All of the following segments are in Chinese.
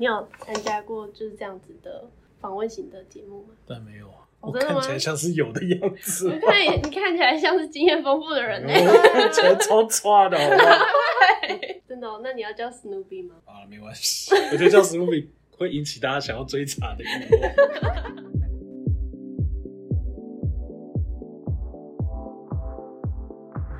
你有参加过就是这样子的访问型的节目吗？但没有啊，哦、我看起来像是有的样子。你看你看起来像是经验丰富的人呢、欸，看起来超差的好不好，真的、哦？那你要叫 Snoopy 吗？啊，没关系，我觉得叫 Snoopy 会引起大家想要追查的欲望。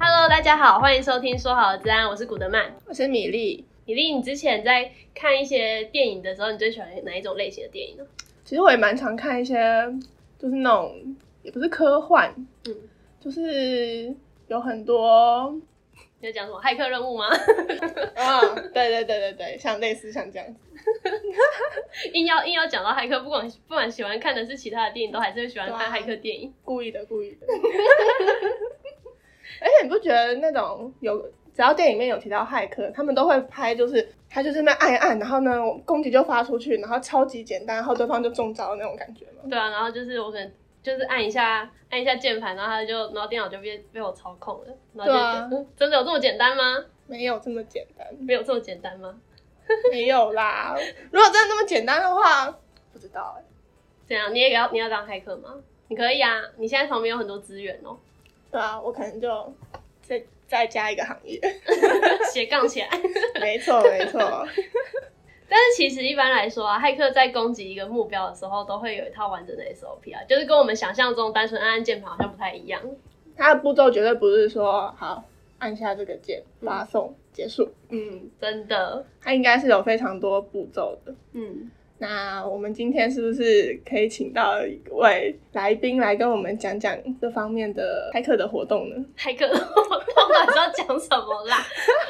Hello，大家好，欢迎收听说好的资安，我是古德曼，我是米粒。米粒，你之前在看一些电影的时候，你最喜欢哪一种类型的电影呢？其实我也蛮常看一些，就是那种也不是科幻，嗯，就是有很多，你要讲什么骇客任务吗？啊，对对对对对，像类似像这样子，硬要硬要讲到骇客，不管不管喜欢看的是其他的电影，都还是会喜欢看骇客电影，故意的故意的。而且你不觉得那种有？只要电影里面有提到骇客，他们都会拍，就是他就是那按一按，然后呢，攻击就发出去，然后超级简单，然后对方就中招的那种感觉嘛？对啊，然后就是我可能就是按一下按一下键盘，然后他就然后电脑就被被我操控了，然后就觉得、啊嗯、真的有这么简单吗？没有这么简单，没有这么简单吗？没有啦，如果真的那么简单的话，不知道哎、欸。怎样？你也要你要当骇客吗？你可以啊，你现在旁边有很多资源哦。对啊，我可能就再再加一个行业，斜杠起来。没错，没错。但是其实一般来说啊，骇客在攻击一个目标的时候，都会有一套完整的 SOP 啊，就是跟我们想象中单纯按按键盘好像不太一样。它的步骤绝对不是说好按下这个键发送、嗯、结束。嗯，真的，它应该是有非常多步骤的。嗯。那我们今天是不是可以请到一位来宾来跟我们讲讲这方面的骇客的活动呢？骇客的活动到底要讲什么啦？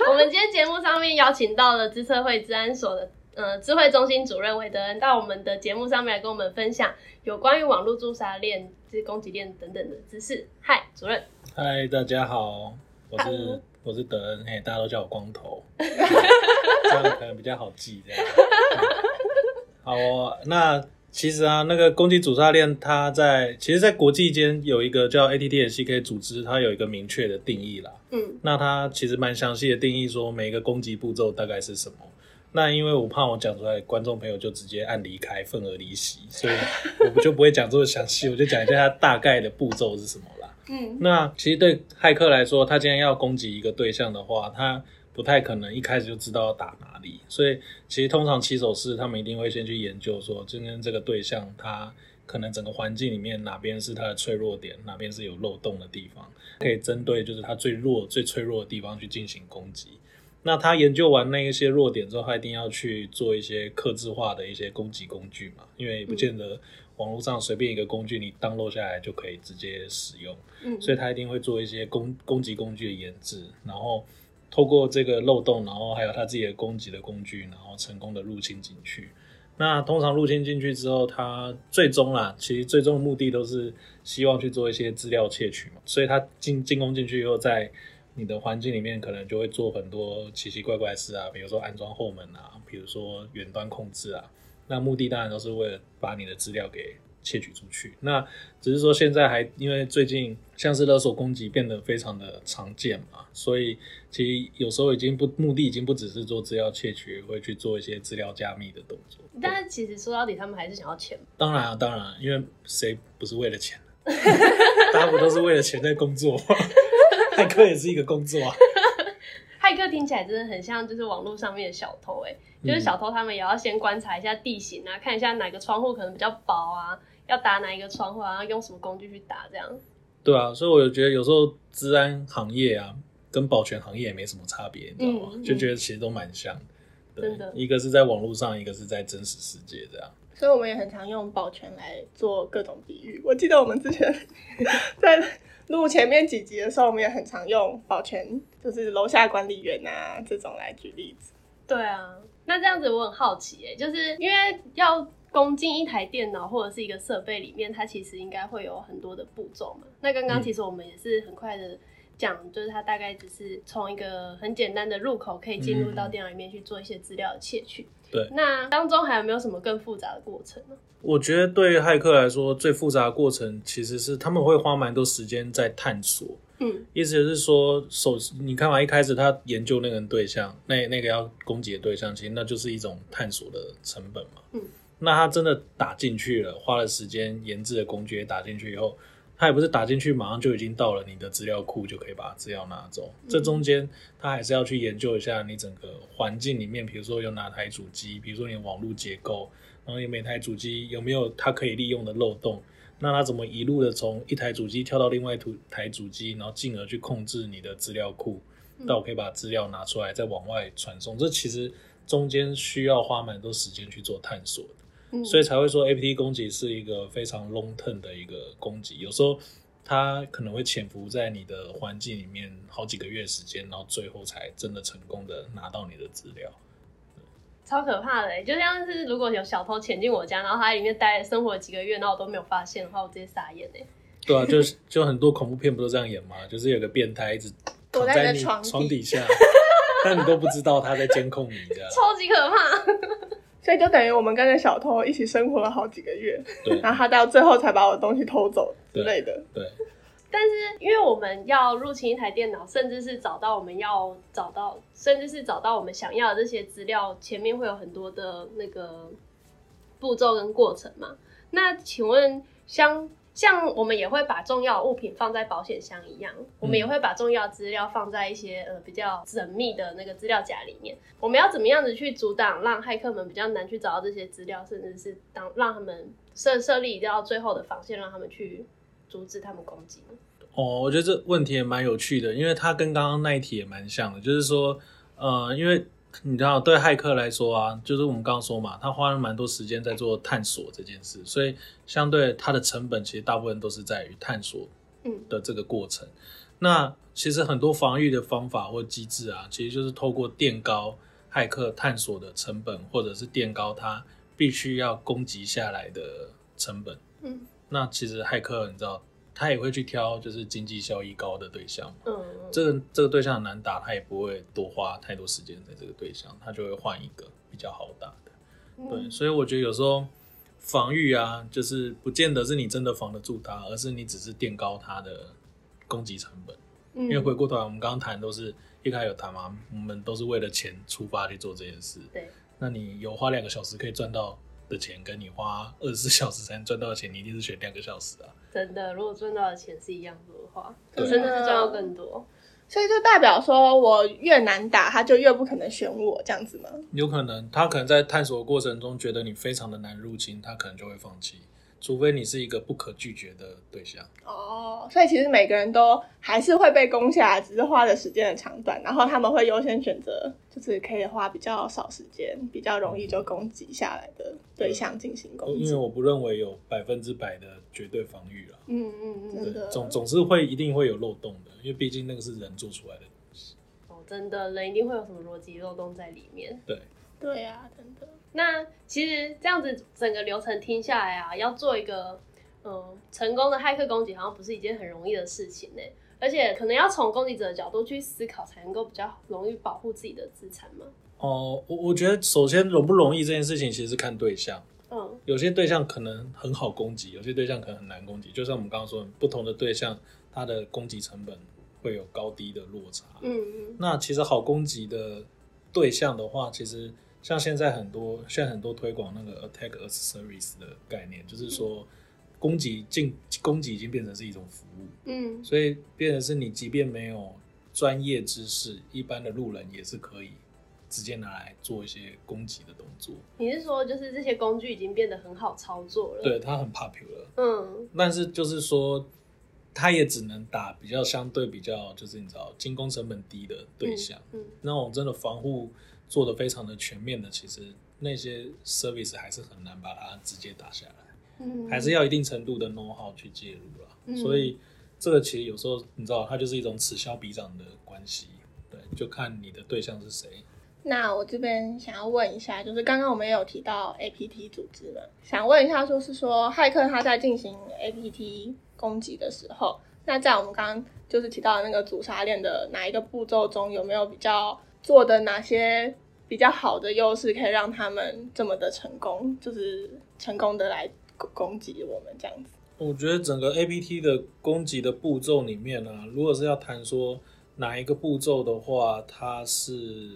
我们今天节目上面邀请到了资策会治安所的呃智慧中心主任韦德恩到我们的节目上面来跟我们分享有关于网络驻杀链、就是攻击链等等的知识。嗨，主任。嗨，大家好，我是我是德恩，嘿，大家都叫我光头，这样可能比较好记，这样。好哦，那其实啊，那个攻击主杀链，它在其实，在国际间有一个叫 ATT&CK 组织，它有一个明确的定义啦。嗯，那它其实蛮详细的定义，说每一个攻击步骤大概是什么。那因为我怕我讲出来，观众朋友就直接按离开，份额离席，所以我就不会讲这么详细，我就讲一下它大概的步骤是什么啦。嗯，那其实对骇客来说，他今天要攻击一个对象的话，他不太可能一开始就知道要打哪里，所以其实通常骑手是他们一定会先去研究说，今天这个对象他可能整个环境里面哪边是他的脆弱点，哪边是有漏洞的地方，可以针对就是他最弱、最脆弱的地方去进行攻击。那他研究完那一些弱点之后，他一定要去做一些克制化的一些攻击工具嘛，因为不见得网络上随便一个工具你 download 下来就可以直接使用，嗯，所以他一定会做一些攻攻击工具的研制，然后。透过这个漏洞，然后还有他自己的攻击的工具，然后成功的入侵进去。那通常入侵进去之后，他最终啦，其实最终的目的都是希望去做一些资料窃取嘛。所以他进进攻进去以后，在你的环境里面可能就会做很多奇奇怪怪的事啊，比如说安装后门啊，比如说远端控制啊。那目的当然都是为了把你的资料给。窃取出去，那只是说现在还因为最近像是勒索攻击变得非常的常见嘛，所以其实有时候已经不目的已经不只是做资料窃取，会去做一些资料加密的动作。但是其实说到底，他们还是想要钱。当然啊，当然啊，因为谁不是为了钱？大家不都是为了钱在工作？骇客也是一个工作啊。骇客听起来真的很像就是网络上面的小偷哎、欸，就是小偷他们也要先观察一下地形啊，看一下哪个窗户可能比较薄啊。要打哪一个窗户，然后用什么工具去打，这样。对啊，所以我就觉得有时候治安行业啊，跟保全行业也没什么差别，你知道吗？嗯嗯、就觉得其实都蛮像的。对，真的，一个是在网络上，一个是在真实世界这样。所以我们也很常用保全来做各种比喻。我记得我们之前 在录前面几集的时候，我们也很常用保全，就是楼下管理员啊这种来举例子。对啊，那这样子我很好奇哎、欸，就是因为要。攻进一台电脑或者是一个设备里面，它其实应该会有很多的步骤嘛。那刚刚其实我们也是很快的讲，就是它大概只是从一个很简单的入口可以进入到电脑里面去做一些资料的窃取。对，那当中还有没有什么更复杂的过程呢？我觉得对骇客来说，最复杂的过程其实是他们会花蛮多时间在探索，嗯，意思就是说，首你看嘛，一开始他研究那个人对象，那那个要攻击的对象，其实那就是一种探索的成本嘛。嗯，那他真的打进去了，花了时间研制的工具也打进去以后，他也不是打进去马上就已经到了你的资料库就可以把资料拿走，嗯、这中间他还是要去研究一下你整个环境里面，比如说有哪台主机，比如说你的网络结构。然后你每台主机有没有它可以利用的漏洞？那它怎么一路的从一台主机跳到另外一台主机，然后进而去控制你的资料库，到我可以把资料拿出来再往外传送？这其实中间需要花蛮多时间去做探索的，所以才会说 APT 攻击是一个非常 long term 的一个攻击。有时候它可能会潜伏在你的环境里面好几个月时间，然后最后才真的成功的拿到你的资料。超可怕的，就像是如果有小偷潜进我家，然后他在里面待生活几个月，然后我都没有发现的话，我直接傻眼哎。对啊，就是就很多恐怖片不都这样演吗？就是有个变态一直躲在你床底下，但你都不知道他在监控你，这样超级可怕。所以就等于我们跟着小偷一起生活了好几个月，对，然后他到最后才把我的东西偷走之类的，对。对但是，因为我们要入侵一台电脑，甚至是找到我们要找到，甚至是找到我们想要的这些资料，前面会有很多的那个步骤跟过程嘛。那请问像，像我们也会把重要物品放在保险箱一样，我们也会把重要资料放在一些呃比较缜密的那个资料夹里面。我们要怎么样子去阻挡，让骇客们比较难去找到这些资料，甚至是当让他们设设立到最后的防线，让他们去。阻止他们攻击哦，我觉得这问题也蛮有趣的，因为它跟刚刚那一题也蛮像的，就是说，呃，因为你知道，对骇客来说啊，就是我们刚刚说嘛，他花了蛮多时间在做探索这件事，所以相对它的成本其实大部分都是在于探索的这个过程。嗯、那其实很多防御的方法或机制啊，其实就是透过垫高骇客探索的成本，或者是垫高他必须要攻击下来的成本。嗯。那其实骇客你知道，他也会去挑就是经济效益高的对象。嗯，这个这个对象很难打，他也不会多花太多时间在这个对象，他就会换一个比较好打的。嗯、对，所以我觉得有时候防御啊，就是不见得是你真的防得住他，而是你只是垫高他的攻击成本。嗯、因为回过头来，我们刚刚谈都是一开始有谈嘛，我们都是为了钱出发去做这件事。对，那你有花两个小时可以赚到的钱跟你花二十四 小时才能赚到的钱，你一定是选两个小时啊！真的，如果赚到的钱是一样多的话，可真的是赚到更多。所以就代表说我越难打，他就越不可能选我这样子吗？有可能，他可能在探索的过程中觉得你非常的难入侵，他可能就会放弃。除非你是一个不可拒绝的对象哦，所以其实每个人都还是会被攻下来，只是花的时间的长短。然后他们会优先选择，就是可以花比较少时间、比较容易就攻击下来的对象进行攻击。因为我不认为有百分之百的绝对防御了。嗯嗯嗯，真的总总是会一定会有漏洞的，因为毕竟那个是人做出来的东西。哦，真的，人一定会有什么逻辑漏洞在里面。对。对呀、啊，真的。那其实这样子整个流程听下来啊，要做一个嗯成功的骇客攻击，好像不是一件很容易的事情呢。而且可能要从攻击者的角度去思考，才能够比较容易保护自己的资产嘛。哦，我我觉得首先容不容易这件事情，其实是看对象。嗯，有些对象可能很好攻击，有些对象可能很难攻击。就像我们刚刚说，不同的对象，它的攻击成本会有高低的落差。嗯嗯。那其实好攻击的对象的话，其实。像现在很多，现在很多推广那个 attack as service 的概念，就是说攻击进攻击已经变成是一种服务，嗯，所以变成是你即便没有专业知识，一般的路人也是可以直接拿来做一些攻击的动作。你是说，就是这些工具已经变得很好操作了？对，它很 popular，嗯，但是就是说，它也只能打比较相对比较，就是你知道进攻成本低的对象，嗯，嗯，那种真的防护。做的非常的全面的，其实那些 service 还是很难把它直接打下来，嗯，还是要一定程度的 know how 去介入了，嗯，所以这个其实有时候你知道，它就是一种此消彼长的关系，对，就看你的对象是谁。那我这边想要问一下，就是刚刚我们也有提到 APT 组织了，想问一下，说是说骇客他在进行 APT 攻击的时候，那在我们刚刚就是提到的那个主杀链的哪一个步骤中，有没有比较？做的哪些比较好的优势，可以让他们这么的成功，就是成功的来攻击我们这样子？我觉得整个 APT 的攻击的步骤里面呢、啊，如果是要谈说哪一个步骤的话，它是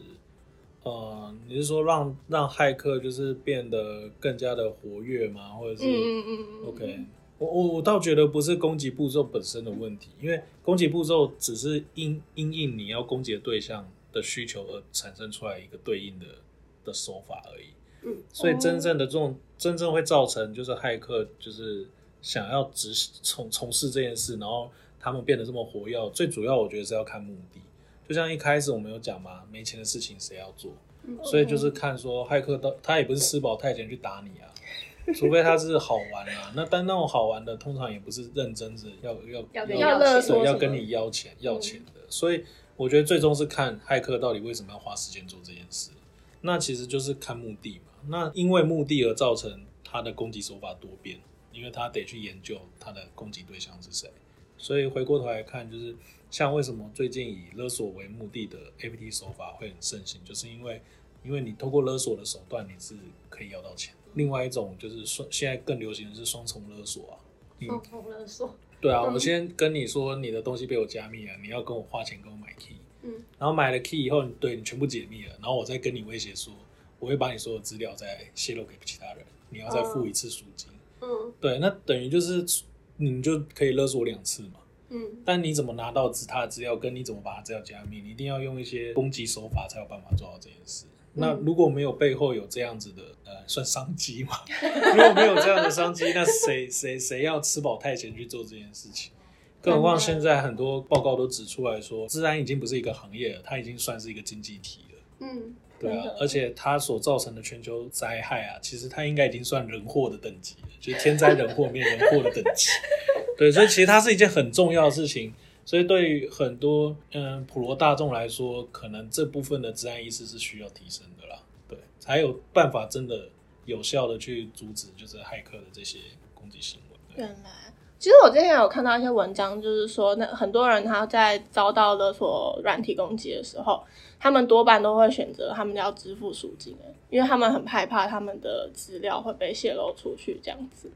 呃，你是说让让骇客就是变得更加的活跃吗？或者是嗯嗯嗯 OK？我我我倒觉得不是攻击步骤本身的问题，因为攻击步骤只是因因应你要攻击的对象的需求而产生出来一个对应的的手法而已。嗯，所以真正的这种真正会造成就是骇客就是想要执行从从事这件事，然后他们变得这么活跃，最主要我觉得是要看目的。就像一开始我们有讲嘛，没钱的事情谁要做？所以就是看说骇客到他也不是吃饱太闲去打你啊。除非他是好玩啊，那但那种好玩的通常也不是认真是要要要要勒索，要跟你要钱要钱的，所以我觉得最终是看骇客到底为什么要花时间做这件事，那其实就是看目的嘛。那因为目的而造成他的攻击手法多变，因为他得去研究他的攻击对象是谁，所以回过头来看，就是像为什么最近以勒索为目的的 APT 手法会很盛行，就是因为因为你透过勒索的手段，你是可以要到钱。另外一种就是双，现在更流行的是双重勒索啊。双重勒索。对啊，我先跟你说你的东西被我加密了，你要跟我花钱跟我买 key。嗯。然后买了 key 以后，对你全部解密了，然后我再跟你威胁说，我会把你所有资料再泄露给其他人，你要再付一次赎金。嗯。对，那等于就是你就可以勒索我两次嘛。嗯。但你怎么拿到他的资料，跟你怎么把他资料加密，你一定要用一些攻击手法才有办法做到这件事。那如果没有背后有这样子的呃，算商机嘛？如果没有这样的商机，那谁谁谁要吃饱太闲去做这件事情？更何况现在很多报告都指出来说，资安已经不是一个行业了，它已经算是一个经济体了。嗯，对啊，而且它所造成的全球灾害啊，其实它应该已经算人祸的等级了，就是天灾人祸面人祸的等级。对，所以其实它是一件很重要的事情。所以对于很多嗯普罗大众来说，可能这部分的治安意识是需要提升的啦，对，才有办法真的有效的去阻止就是骇客的这些攻击行为。原来，其实我之前有看到一些文章，就是说那很多人他在遭到勒索软体攻击的时候，他们多半都会选择他们要支付赎金，因为他们很害怕他们的资料会被泄露出去这样子，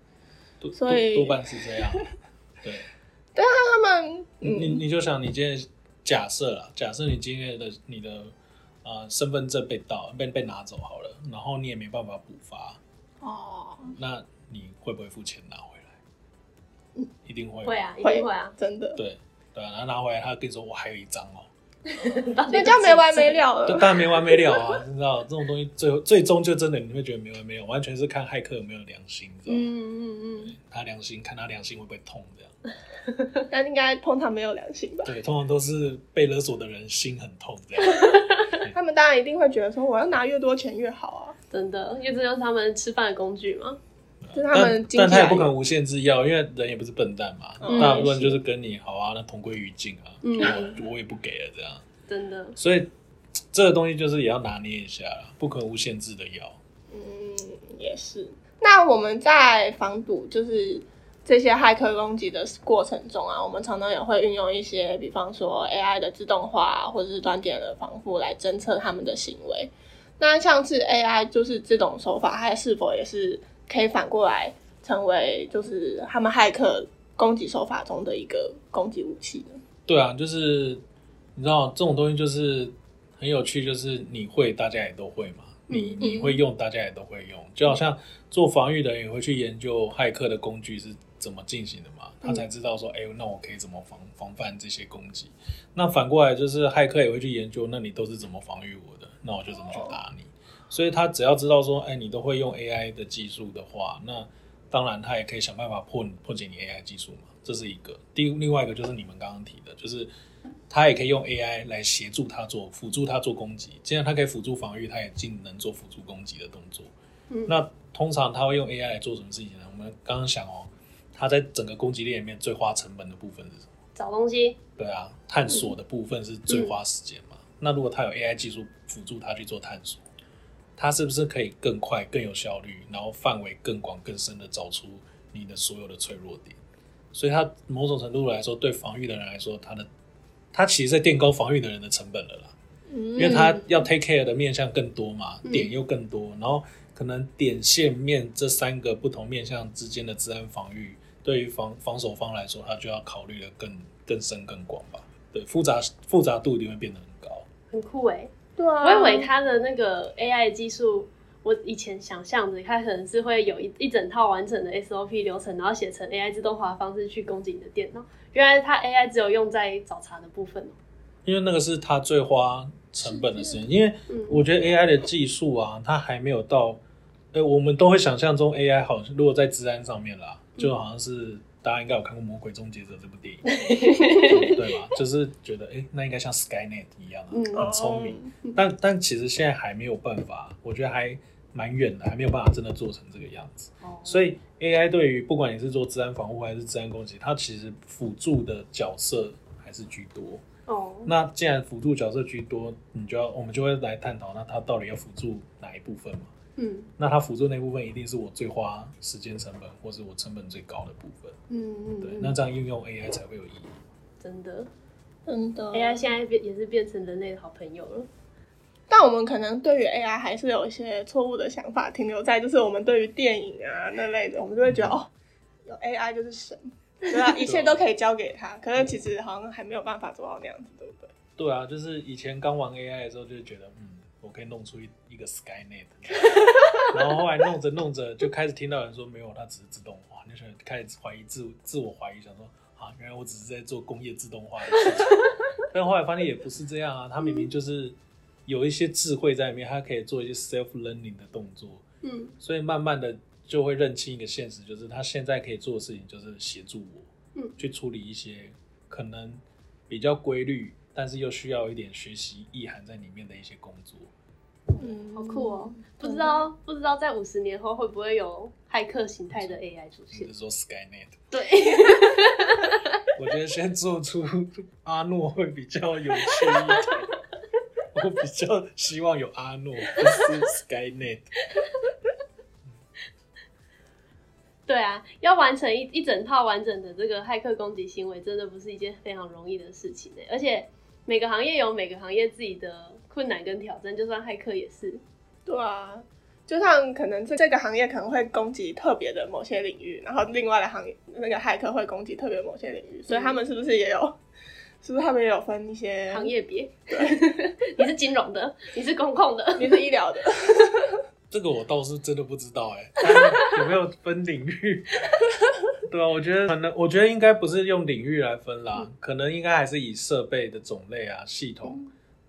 所以多半是这样，对。对啊，他们，嗯、你你就想，你今天假设啦，假设你今天的你的呃身份证被盗，被被拿走好了，然后你也没办法补发，哦，那你会不会付钱拿回来？嗯，一定会，会啊，一定会啊，真的，对对啊，然后拿回来，他跟你说我还有一张哦，那 这样没完没了了，当然没完没了啊，你知道这种东西最后最终就真的你会觉得没完没了，完全是看骇客有没有良心，知道吗？嗯嗯嗯，他良心，看他良心会不会痛这样。但应该通常没有良心吧？对，通常都是被勒索的人心很痛这样。他们当然一定会觉得说，我要拿越多钱越好啊！真的，因为这就是他们吃饭的工具嘛。就他们但，但他也不可能无限制要，因为人也不是笨蛋嘛。嗯、大部分就是跟你好啊，那同归于尽啊。嗯，我我也不给了这样。真的。所以这个东西就是也要拿捏一下，不可能无限制的要。嗯，也是。那我们在防堵就是。这些骇客攻击的过程中啊，我们常常也会运用一些，比方说 AI 的自动化或者是端点的防护来侦测他们的行为。那像是 AI 就是这种手法，它是否也是可以反过来成为就是他们骇客攻击手法中的一个攻击武器呢？对啊，就是你知道这种东西就是很有趣，就是你会，大家也都会嘛。你你会用，大家也都会用，就好像做防御的人也会去研究骇客的工具是怎么进行的嘛，他才知道说，哎、欸，那我可以怎么防防范这些攻击。那反过来就是骇客也会去研究，那你都是怎么防御我的，那我就怎么去打你。所以他只要知道说，哎、欸，你都会用 AI 的技术的话，那当然他也可以想办法破破解你 AI 技术嘛，这是一个。第另外一个就是你们刚刚提的，就是。他也可以用 AI 来协助他做辅助他做攻击，既然他可以辅助防御，他也尽能做辅助攻击的动作。嗯，那通常他会用 AI 来做什么事情呢？我们刚刚想哦，他在整个攻击链里面最花成本的部分是什么？找东西。对啊，探索的部分是最花时间嘛。嗯，那如果他有 AI 技术辅助他去做探索，他是不是可以更快、更有效率，然后范围更广、更深的找出你的所有的脆弱点？所以，它某种程度来说，对防御的人来说，它的它其实在垫高防御的人的成本了啦，因为他要 take care 的面向更多嘛，点又更多，然后可能点线面这三个不同面向之间的治安防御对于防防守方来说，他就要考虑的更更深更广吧。对，复杂复杂度一定会变得很高。很酷哎，对啊，我以为他的那个 AI 技术。我以前想象的，它可能是会有一一整套完整的 SOP 流程，然后写成 AI 自动化的方式去攻击你的电脑。原来它 AI 只有用在找茬的部分哦。因为那个是它最花成本的事情。因为我觉得 AI 的技术啊，它还没有到，呃，我们都会想象中 AI 好像如果在治安上面啦，就好像是大家应该有看过《魔鬼终结者》这部电影，对吧？就是觉得，哎，那应该像 Skynet 一样，很聪明。但但其实现在还没有办法，我觉得还。蛮远的，还没有办法真的做成这个样子。Oh. 所以 AI 对于不管你是做治安防护还是治安攻击，它其实辅助的角色还是居多。哦，oh. 那既然辅助角色居多，你就要我们就会来探讨，那它到底要辅助哪一部分嘛？嗯，那它辅助那部分一定是我最花时间成本，或是我成本最高的部分。嗯嗯，对，那这样运用 AI 才会有意义。真的，真的，AI 现在变也是变成人类的好朋友了。但我们可能对于 AI 还是有一些错误的想法，停留在就是我们对于电影啊那类的，我们就会觉得哦，有 AI 就是神，对啊，一切都可以交给他。可是其实好像还没有办法做到那样子，对不对？对啊，就是以前刚玩 AI 的时候，就觉得嗯，我可以弄出一一个 Skynet，然后后来弄着弄着就开始听到人说没有，它只是自动化，那时候开始怀疑自自我怀疑，想说啊，原来我只是在做工业自动化的事情。但后来发现也不是这样啊，它明明就是。有一些智慧在里面，它可以做一些 self learning 的动作，嗯，所以慢慢的就会认清一个现实，就是它现在可以做的事情就是协助我，嗯，去处理一些可能比较规律，但是又需要一点学习意涵在里面的一些工作。嗯，好酷哦！不知道不知道在五十年后会不会有骇客形态的 AI 出现？比如说 Skynet。对，我觉得先做出阿诺会比较有趣一点。我比较希望有阿诺，不是 Skynet。对啊，要完成一一整套完整的这个骇客攻击行为，真的不是一件非常容易的事情呢。而且每个行业有每个行业自己的困难跟挑战，就算骇客也是。对啊，就像可能这这个行业可能会攻击特别的某些领域，然后另外的行业那个骇客会攻击特别某些领域，所以他们是不是也有？是不是他们也有分一些行业别？对，你是金融的，你是公控的，你是医疗的。这个我倒是真的不知道哎、欸，有没有分领域？对啊，我觉得可能，我觉得应该不是用领域来分啦，嗯、可能应该还是以设备的种类啊、系统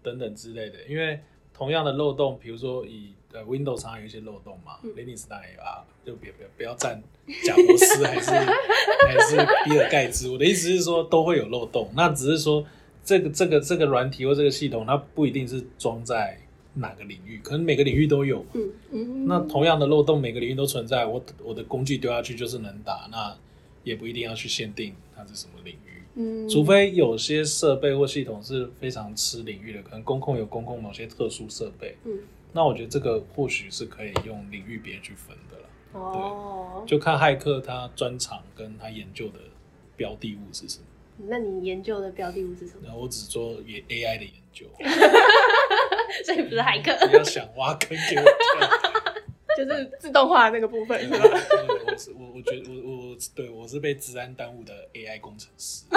等等之类的。因为同样的漏洞，比如说以呃 Windows 上有一些漏洞嘛，Linux 当然有啊，就别别不要站贾伯斯还是还是比尔盖茨。我的意思是说，都会有漏洞，那只是说这个这个这个软体或这个系统，它不一定是装在哪个领域，可能每个领域都有。嗯嗯。那同样的漏洞，每个领域都存在。我我的工具丢下去就是能打，那也不一定要去限定它是什么领域。嗯。除非有些设备或系统是非常吃领域的，可能公控有公控某些特殊设备。嗯。那我觉得这个或许是可以用领域别去分的了。哦，就看骇客他专长跟他研究的标的物是什么。那你研究的标的物是什么？那我只做也 AI 的研究，所以不是骇客。不要想挖坑给我跳，就是自动化那个部分是吧？我是我，我觉得我我对我是被治安耽误的 AI 工程师。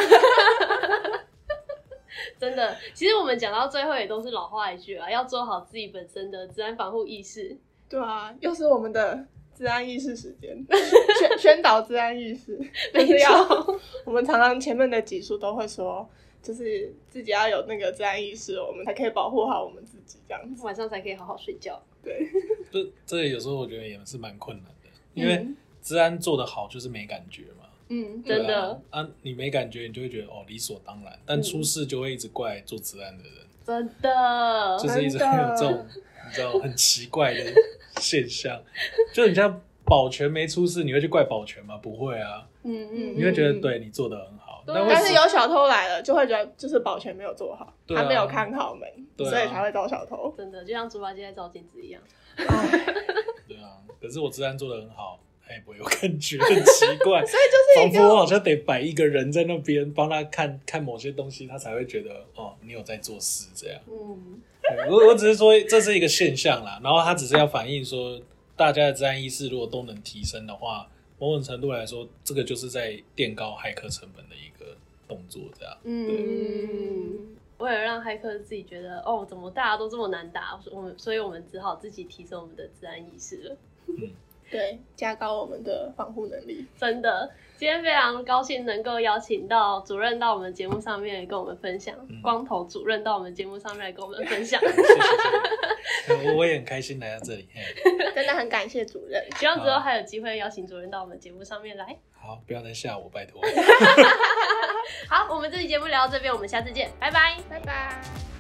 真的，其实我们讲到最后也都是老话一句啊，要做好自己本身的治安防护意识。对啊，又是我们的治安意识时间，宣宣导治安意识。没错，我们常常前面的几数都会说，就是自己要有那个治安意识，我们才可以保护好我们自己，这样子晚上才可以好好睡觉。对，这这有时候我觉得也是蛮困难的，因为治安做得好就是没感觉嘛。嗯，真的啊，你没感觉，你就会觉得哦理所当然，但出事就会一直怪做治安的人，真的，就是一直有这种你知道很奇怪的现象，就你像保全没出事，你会去怪保全吗？不会啊，嗯嗯，你会觉得对你做的很好，但是有小偷来了，就会觉得就是保全没有做好，他没有看好门，所以才会招小偷，真的就像猪八戒在照镜子一样，对啊，可是我治安做的很好。他也，不会有感觉，很奇怪，所以就是仿佛我好像得摆一个人在那边帮他看看某些东西，他才会觉得哦，你有在做事这样。嗯，我我只是说这是一个现象啦，然后他只是要反映说大家的治安意识如果都能提升的话，某种程度来说，这个就是在垫高骇客成本的一个动作，这样。嗯，为了让骇客自己觉得，哦，怎么大家都这么难打，我们，所以我们只好自己提升我们的治安意识了。对，加高我们的防护能力。真的，今天非常高兴能够邀请到主任到我们节目上面跟我们分享，嗯、光头主任到我们节目上面来跟我们分享。我也很开心来到这里，真的很感谢主任。希望之后还有机会邀请主任到我们节目上面来。好，不要再吓我，拜托。好，我们这期节目聊到这边，我们下次见，拜拜，拜拜。